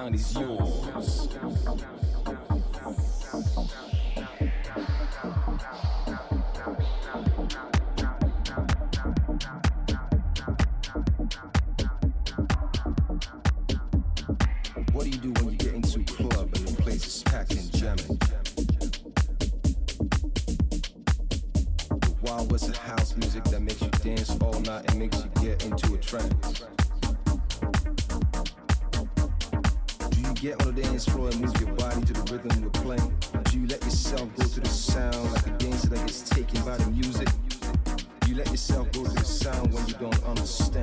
sound is yours. you're playing? Do you let yourself go to the sound like a dancer that gets taken by the music? Do you let yourself go to the sound when you don't understand?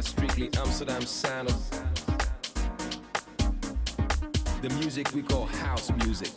that strictly Amsterdam sound of the music we call house music.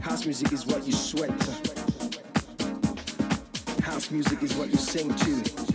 House music is what you sweat to. House music is what you sing to.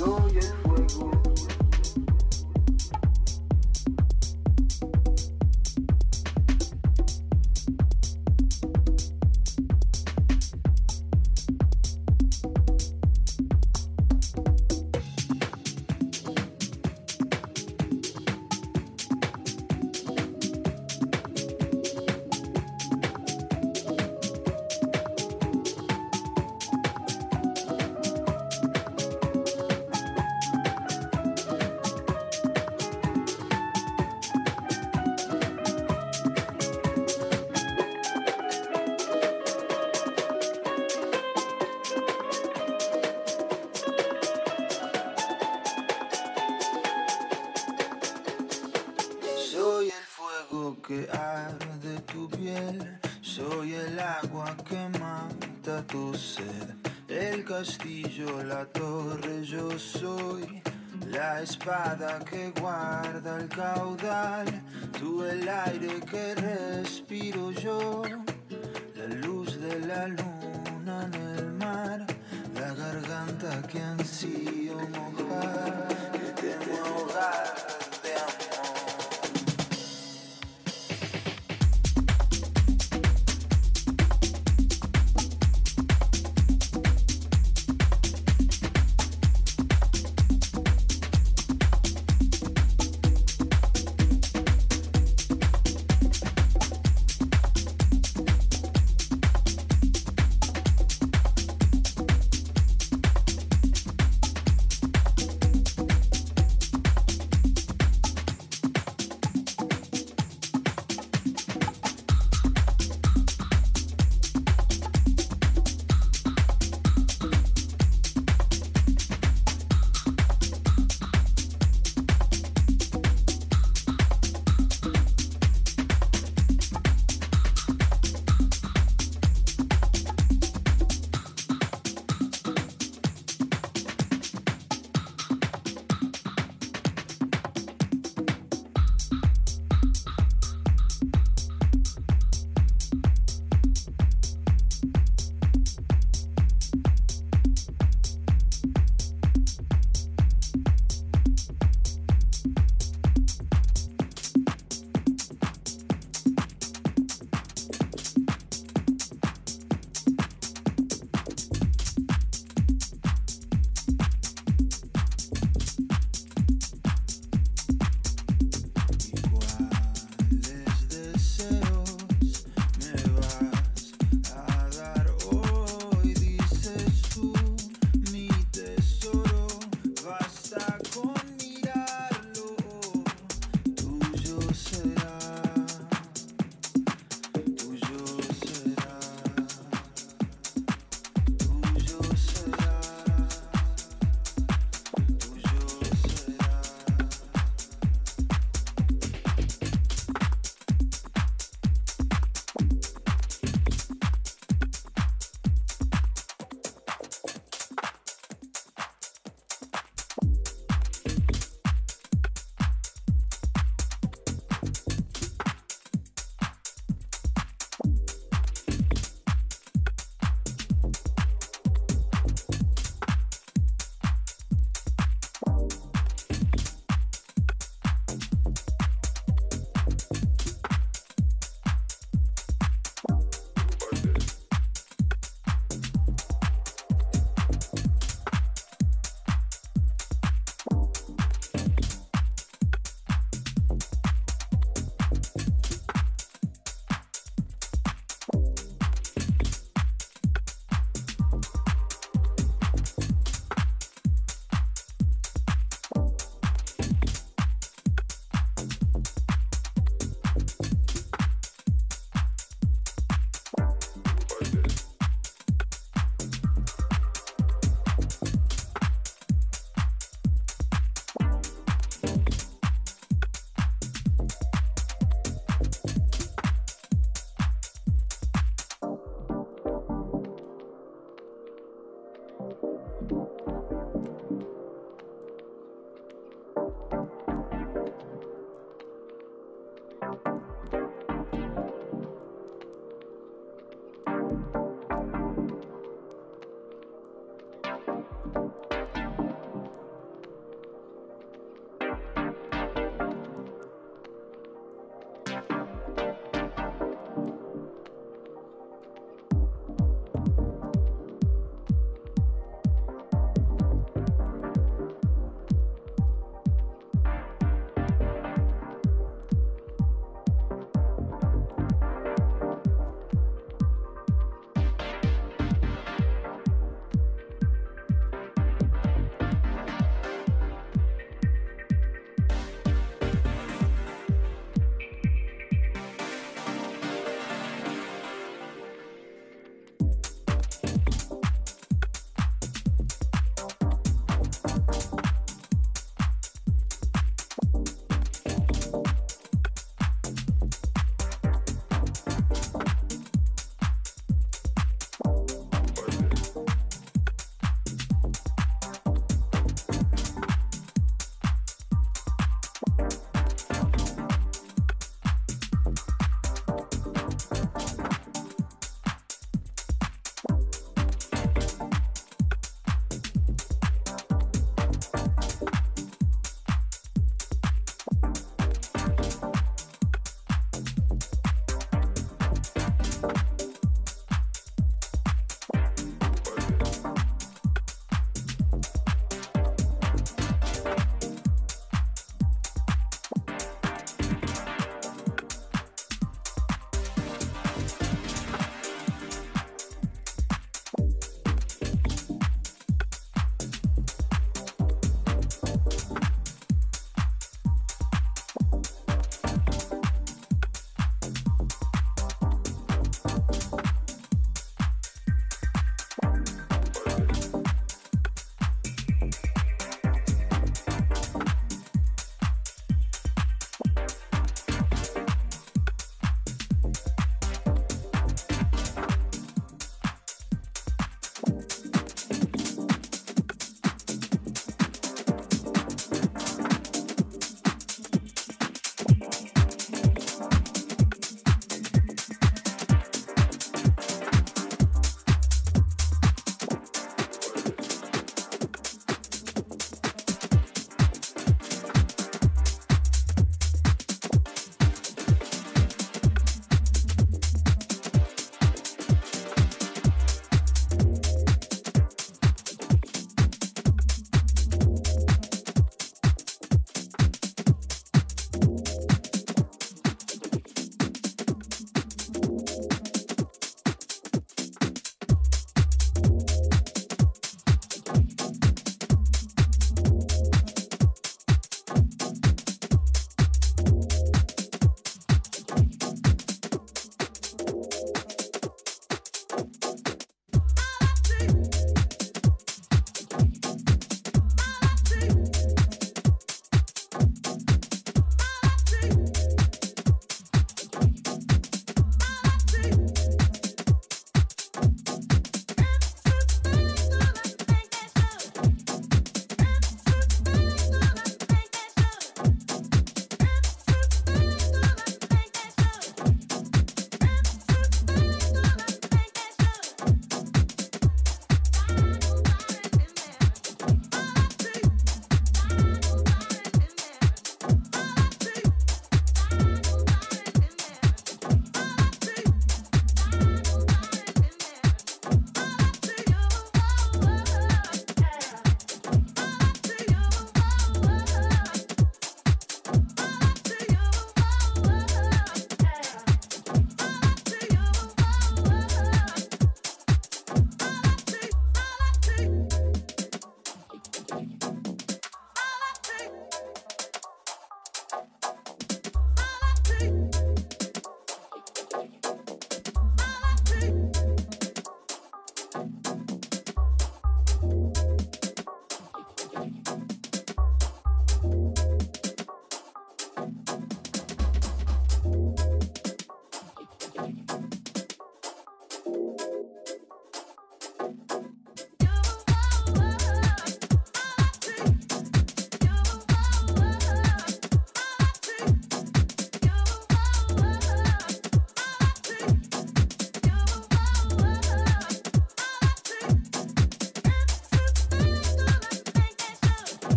So yeah. la espada que guarda el caudal, tú el aire que respiro yo.